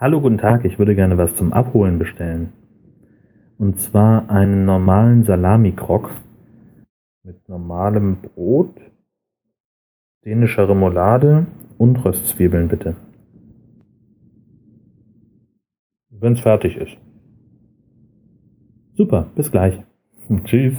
Hallo, guten Tag, ich würde gerne was zum Abholen bestellen. Und zwar einen normalen Salami-Krog mit normalem Brot, dänischer Remoulade und Röstzwiebeln bitte. Wenn's fertig ist. Super, bis gleich. Tschüss.